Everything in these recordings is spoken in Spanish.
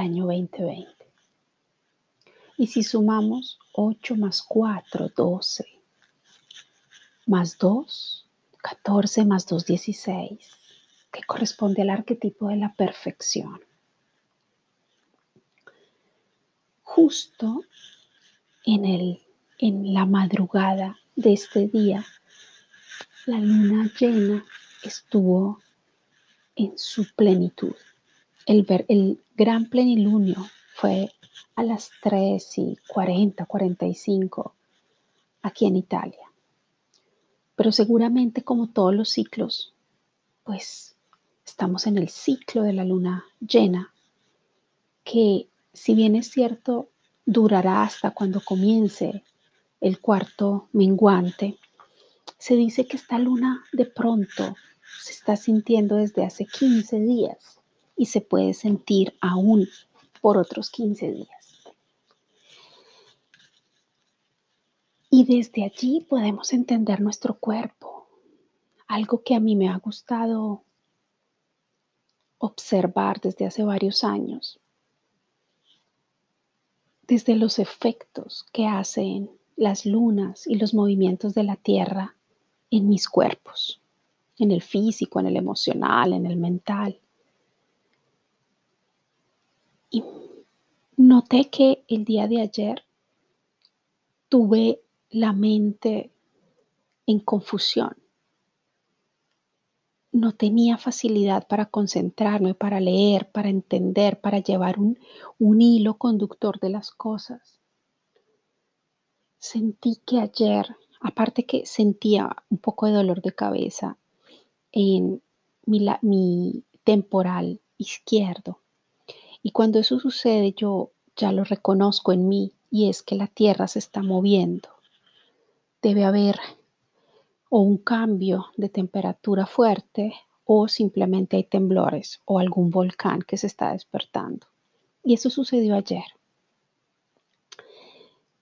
año 2020. Y si sumamos 8 más 4, 12, más 2, 14 más 2, 16, que corresponde al arquetipo de la perfección. Justo en, el, en la madrugada de este día, la luna llena estuvo en su plenitud. El, gran plenilunio fue a las 3 y 40, 45 aquí en Italia. Pero seguramente como todos los ciclos, pues estamos en el ciclo de la luna llena, que si bien es cierto, durará hasta cuando comience el cuarto menguante, se dice que esta luna de pronto se está sintiendo desde hace 15 días y se puede sentir aún por otros 15 días. Y desde allí podemos entender nuestro cuerpo, algo que a mí me ha gustado observar desde hace varios años, desde los efectos que hacen las lunas y los movimientos de la Tierra en mis cuerpos, en el físico, en el emocional, en el mental. Noté que el día de ayer tuve la mente en confusión. No tenía facilidad para concentrarme, para leer, para entender, para llevar un, hilo conductor de las cosas. Sentí que ayer, aparte que sentía un poco de dolor de cabeza en mi temporal izquierdo, y cuando eso sucede yo ya lo reconozco en mí y es que la tierra se está moviendo debe haber o un cambio de temperatura fuerte o simplemente hay temblores o algún volcán que se está despertando. Y eso sucedió ayer.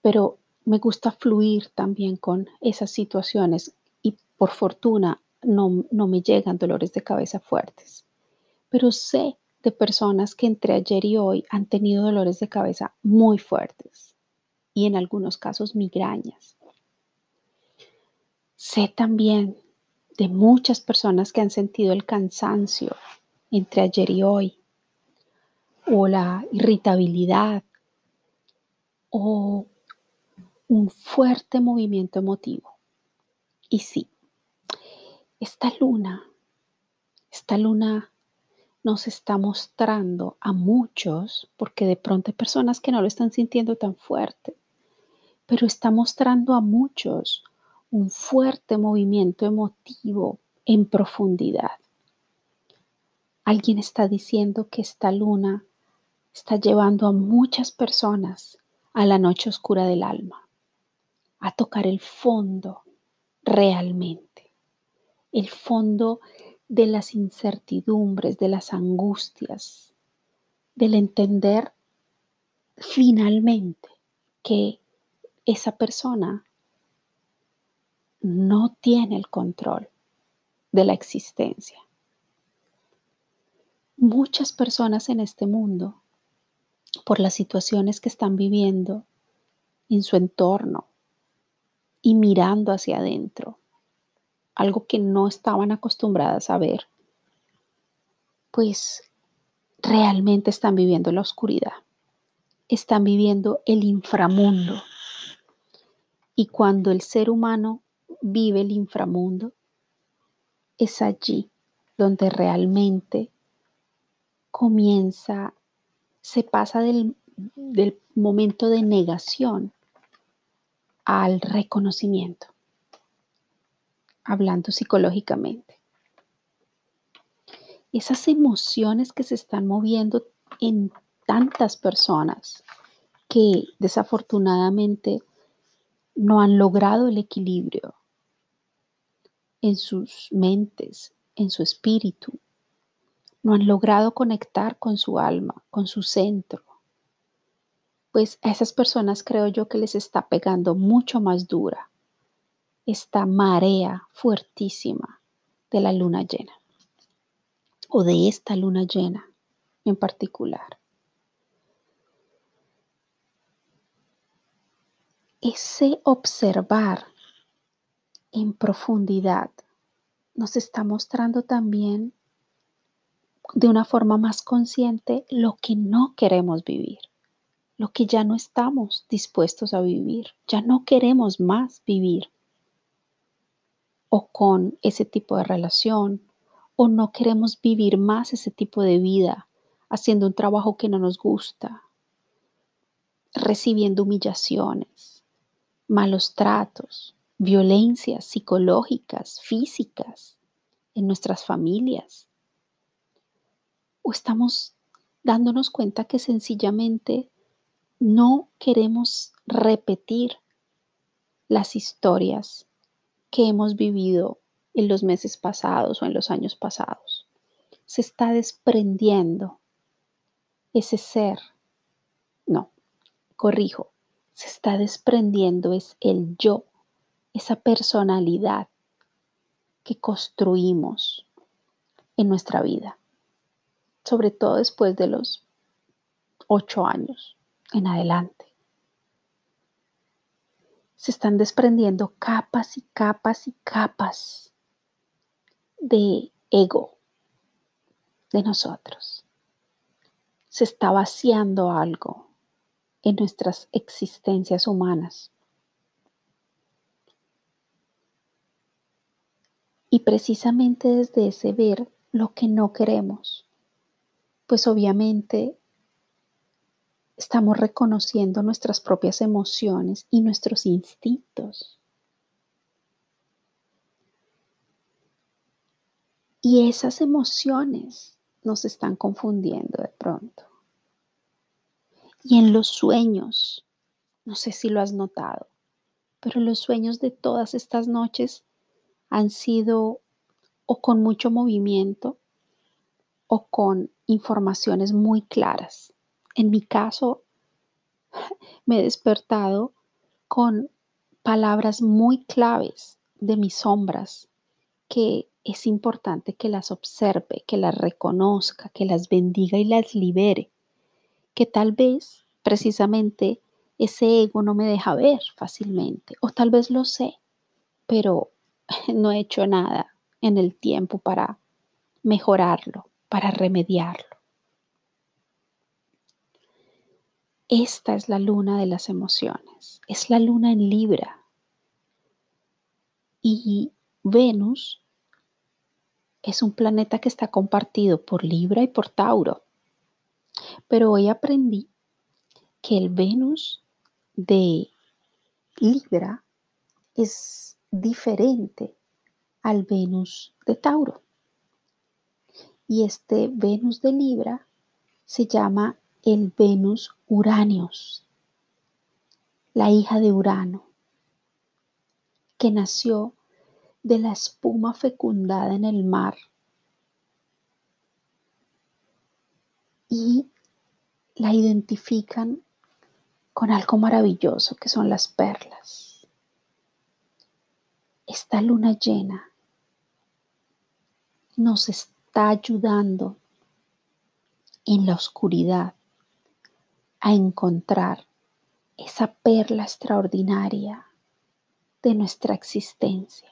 Pero me gusta fluir también con esas situaciones y por fortuna no, no me llegan dolores de cabeza fuertes. Pero sé de personas que entre ayer y hoy han tenido dolores de cabeza muy fuertes y en algunos casos migrañas. Sé también de muchas personas que han sentido el cansancio entre ayer y hoy, o la irritabilidad, o un fuerte movimiento emotivo. Y sí, esta luna, esta luna nos está mostrando a muchos, porque de pronto hay personas que no lo están sintiendo tan fuerte, pero está mostrando a muchos un fuerte movimiento emotivo en profundidad. Alguien está diciendo que esta luna está llevando a muchas personas a la noche oscura del alma, a tocar el fondo realmente, el fondo de las incertidumbres, de las angustias, del entender finalmente que esa persona no tiene el control de la existencia. Muchas personas en este mundo, por las situaciones que están viviendo en su entorno y mirando hacia adentro, algo que no estaban acostumbradas a ver, pues realmente están viviendo la oscuridad, están viviendo el inframundo. Y cuando el ser humano vive el inframundo, es allí donde realmente comienza, se pasa del, del momento de negación al reconocimiento, hablando psicológicamente. Esas emociones que se están moviendo en tantas personas que desafortunadamente no han logrado el equilibrio en sus mentes, en su espíritu. No han logrado conectar con su alma, con su centro. Pues a esas personas creo yo que les está pegando mucho más dura esta marea fuertísima de la luna llena o de esta luna llena en particular. Ese observar en profundidad nos está mostrando también de una forma más consciente lo que no queremos vivir, lo que ya no estamos dispuestos a vivir, ya no queremos más vivir o con ese tipo de relación o no queremos vivir más ese tipo de vida haciendo un trabajo que no nos gusta, recibiendo humillaciones, malos tratos, violencias psicológicas, físicas en nuestras familias. O estamos dándonos cuenta que sencillamente no queremos repetir las historias que hemos vivido en los meses pasados o en los años pasados. Se está desprendiendo ese ser. No, corrijo, se está desprendiendo es el yo esa personalidad que construimos en nuestra vida, sobre todo después de los ocho años en adelante. Se están desprendiendo capas y capas y capas de ego de nosotros. Se está vaciando algo en nuestras existencias humanas. Y precisamente desde ese ver lo que no queremos, pues obviamente estamos reconociendo nuestras propias emociones y nuestros instintos. Y esas emociones nos están confundiendo de pronto. Y en los sueños, no sé si lo has notado, pero los sueños de todas estas noches han sido o con mucho movimiento o con informaciones muy claras. En mi caso, me he despertado con palabras muy claves de mis sombras que es importante que las observe, que las reconozca, que las bendiga y las libere, que tal vez precisamente ese ego no me deja ver fácilmente, o tal vez lo sé, pero no he hecho nada en el tiempo para mejorarlo, para remediarlo. Esta es la luna de las emociones, es la luna en Libra. Y Venus es un planeta que está compartido por Libra y por Tauro. Pero hoy aprendí que el Venus de Libra es diferente al Venus de Tauro. Y este Venus de Libra se llama el Venus Uranios, la hija de Urano, que nació de la espuma fecundada en el mar y la identifican con algo maravilloso que son las perlas. Esta luna llena nos está ayudando en la oscuridad a encontrar esa perla extraordinaria de nuestra existencia.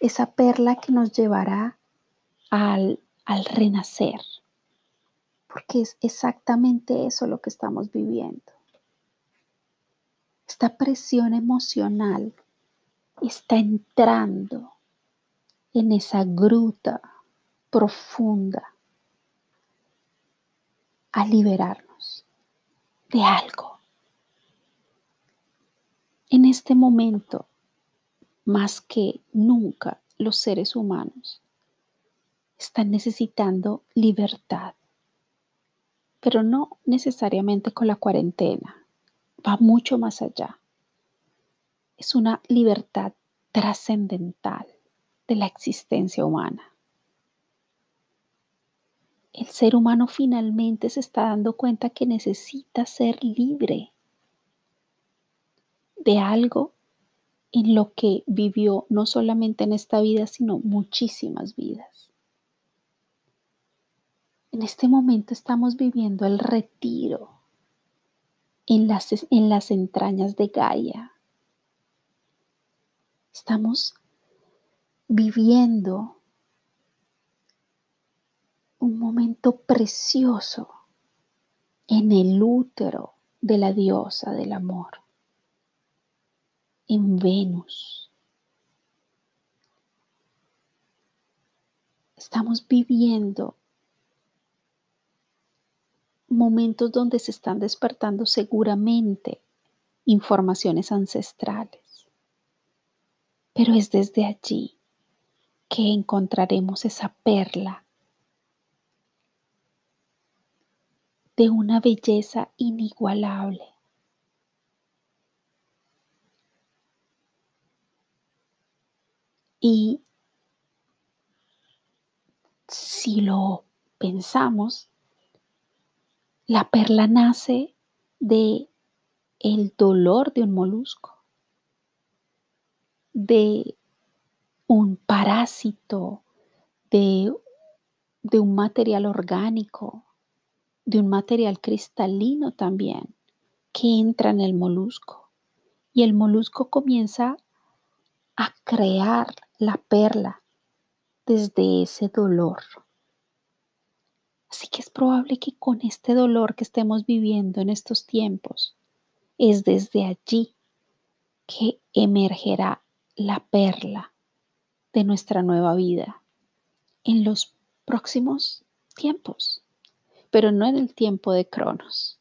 Esa perla que nos llevará al, al renacer, porque es exactamente eso lo que estamos viviendo. Esta presión emocional está entrando en esa gruta profunda a liberarnos de algo. En este momento, más que nunca, los seres humanos están necesitando libertad, pero no necesariamente con la cuarentena, va mucho más allá es una libertad trascendental de la existencia humana. El ser humano finalmente se está dando cuenta que necesita ser libre de algo en lo que vivió no solamente en esta vida, sino muchísimas vidas. En este momento estamos viviendo el retiro en las, en las entrañas de Gaia. Estamos viviendo un momento precioso en el útero de la diosa del amor, en Venus. Estamos viviendo momentos donde se están despertando seguramente informaciones ancestrales. Pero es desde allí que encontraremos esa perla de una belleza inigualable. Y si lo pensamos, la perla nace de el dolor de un molusco, de un parásito, de, de un material orgánico, de un material cristalino también que entra en el molusco. Y el molusco comienza a crear la perla desde ese dolor. Así que es probable que con este dolor que estemos viviendo en estos tiempos, es desde allí que emergerá la perla de nuestra nueva vida en los próximos tiempos, pero no en el tiempo de Cronos,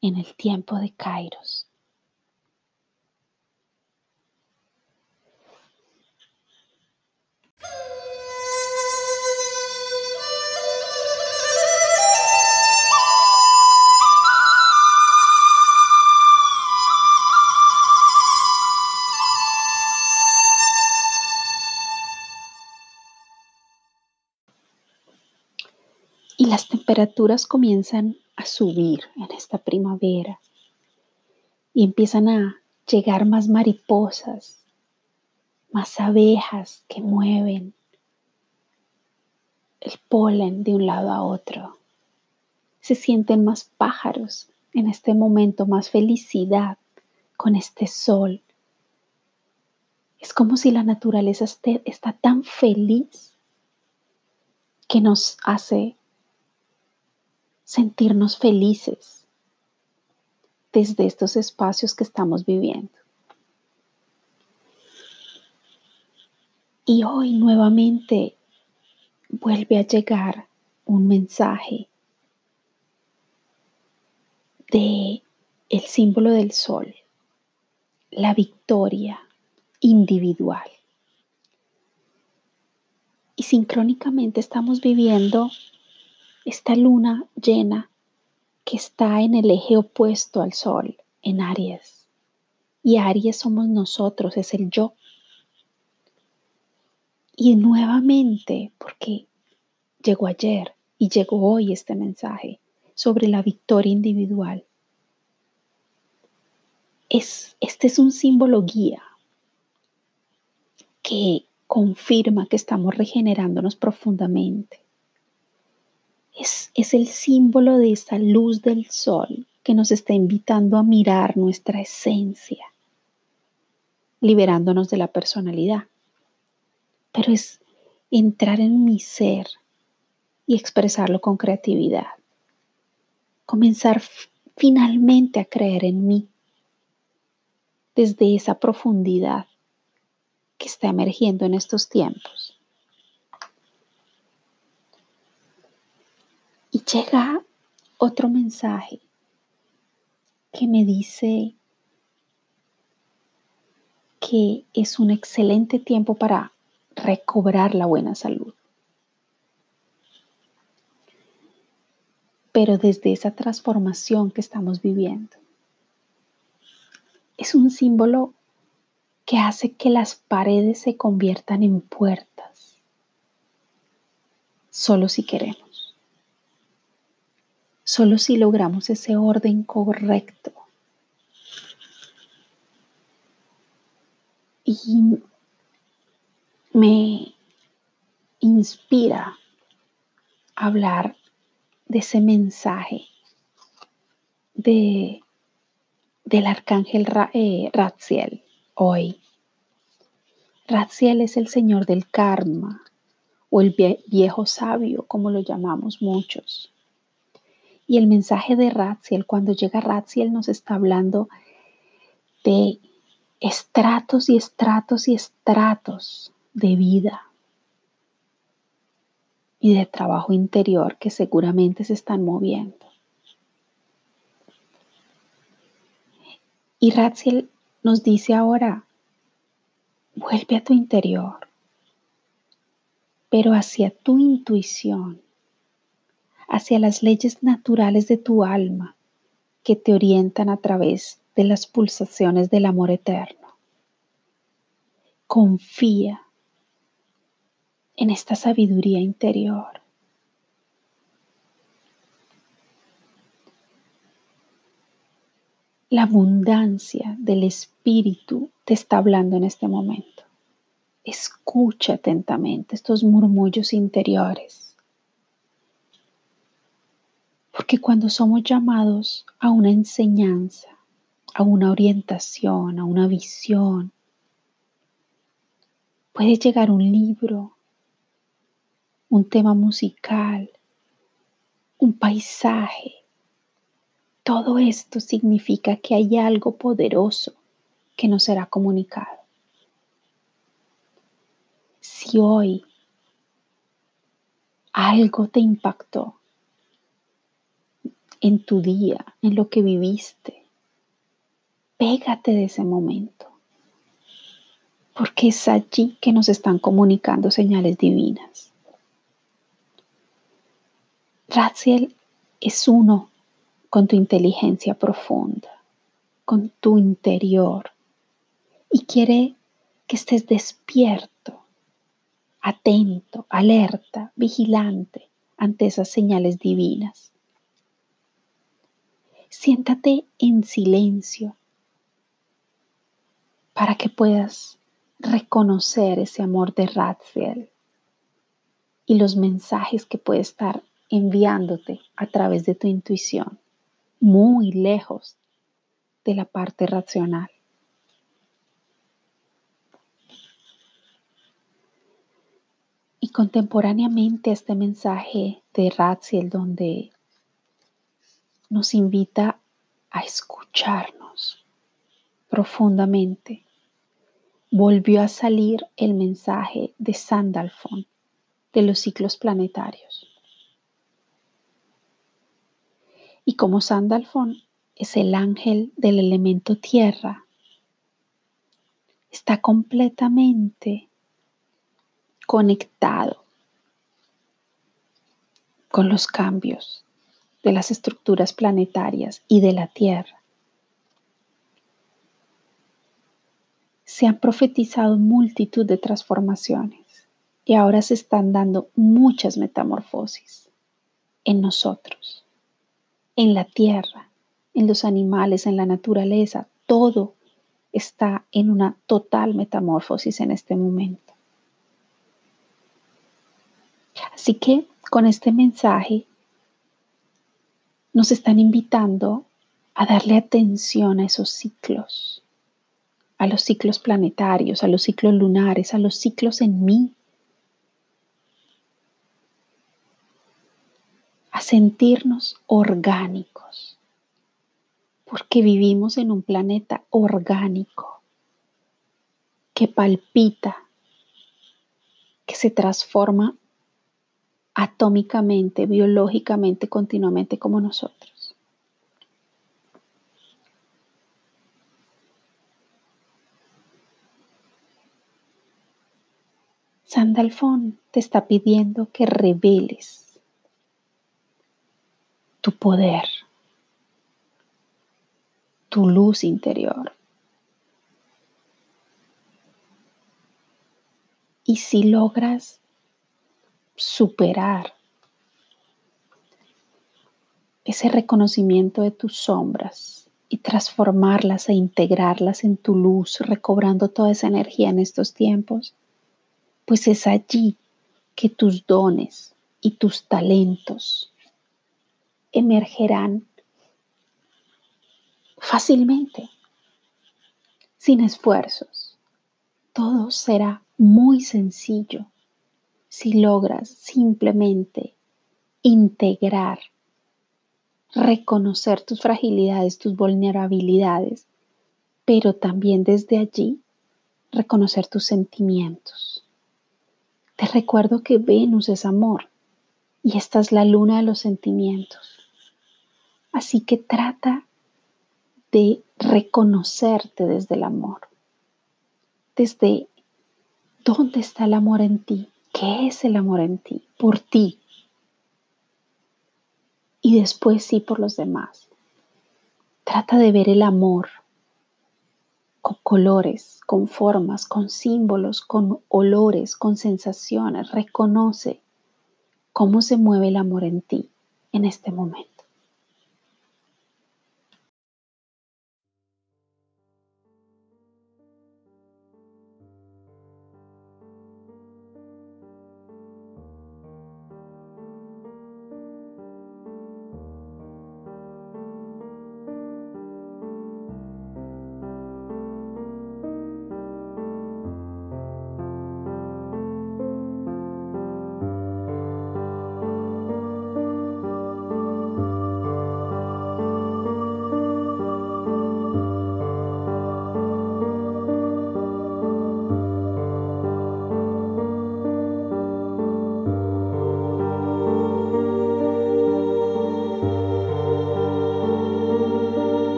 en el tiempo de Kairos. Las temperaturas comienzan a subir en esta primavera y empiezan a llegar más mariposas, más abejas que mueven el polen de un lado a otro. Se sienten más pájaros en este momento, más felicidad con este sol. Es como si la naturaleza esté, está tan feliz que nos hace sentirnos felices desde estos espacios que estamos viviendo. Y hoy nuevamente vuelve a llegar un mensaje de el símbolo del sol, la victoria individual. Y sincrónicamente estamos viviendo esta luna llena que está en el eje opuesto al sol, en Aries. Y Aries somos nosotros, es el yo. Y nuevamente, porque llegó ayer y llegó hoy este mensaje sobre la victoria individual. Es, este es un símbolo guía que confirma que estamos regenerándonos profundamente es, el símbolo de esa luz del sol que nos está invitando a mirar nuestra esencia, liberándonos de la personalidad. Pero es entrar en mi ser y expresarlo con creatividad. Comenzar finalmente a creer en mí desde esa profundidad que está emergiendo en estos tiempos. Llega otro mensaje que me dice que es un excelente tiempo para recobrar la buena salud. Pero desde esa transformación que estamos viviendo. Es un símbolo que hace que las paredes se conviertan en puertas, solo si queremos solo si logramos ese orden correcto. y me inspira hablar de ese mensaje de, del arcángel eh, Ratziel hoy. Ratziel es el señor del karma o el viejo sabio, como lo llamamos muchos. Y el mensaje de Ratziel, cuando llega Ratziel, nos está hablando de estratos y estratos y estratos de vida y de trabajo interior que seguramente se están moviendo. Y Ratziel nos dice ahora, vuelve a tu interior, pero hacia tu intuición, hacia las leyes naturales de tu alma que te orientan a través de las pulsaciones del amor eterno. Confía en esta sabiduría interior. La abundancia del Espíritu te está hablando en este momento. Escucha atentamente estos murmullos interiores. Porque cuando somos llamados a una enseñanza, a una orientación, a una visión, puede llegar un libro, un tema musical, un paisaje. Todo esto significa que hay algo poderoso que nos será comunicado. Si hoy algo te impactó en tu día, en lo que viviste, pégate de ese momento, porque es allí que nos están comunicando señales divinas. Ratziel es uno con tu inteligencia profunda, con tu interior, y quiere que estés despierto, atento, alerta, vigilante ante esas señales divinas. Siéntate en silencio para que puedas reconocer ese amor de Ratziel y los mensajes que puede estar enviándote a través de tu intuición, muy lejos de la parte racional. Y contemporáneamente este mensaje de Ratziel donde nos invita a escucharnos profundamente, volvió a salir el mensaje de Sandalfon de los ciclos planetarios. Y como Sandalfon es el ángel del elemento tierra, está completamente conectado con los cambios de las estructuras planetarias y de la Tierra. Se han profetizado multitud de transformaciones y ahora se están dando muchas metamorfosis en nosotros en la tierra, en los animales, en la naturaleza, todo está en una total metamorfosis en este momento. Así que con este mensaje nos están invitando a darle atención a esos ciclos, a los ciclos planetarios, a los ciclos lunares, a los ciclos en mí, a sentirnos orgánicos, porque vivimos en un planeta orgánico que palpita, que se transforma atómicamente, biológicamente, continuamente como nosotros. Sandalfón te está pidiendo que reveles tu poder, tu luz interior. Y si logras superar ese reconocimiento de tus sombras y transformarlas e integrarlas en tu luz, recobrando toda esa energía en estos tiempos, pues es allí que tus dones y tus talentos emergerán fácilmente, sin esfuerzos. Todo será muy sencillo si logras simplemente integrar, reconocer tus fragilidades, tus vulnerabilidades, pero también desde allí reconocer tus sentimientos. Te recuerdo que Venus es amor y esta es la luna de los sentimientos. Así que trata de reconocerte desde el amor, desde dónde está el amor en ti, qué es el amor en ti, por ti, y después sí por los demás. Trata de ver el amor con colores, con formas, con símbolos, con olores, con sensaciones. Reconoce cómo se mueve el amor en ti en este momento.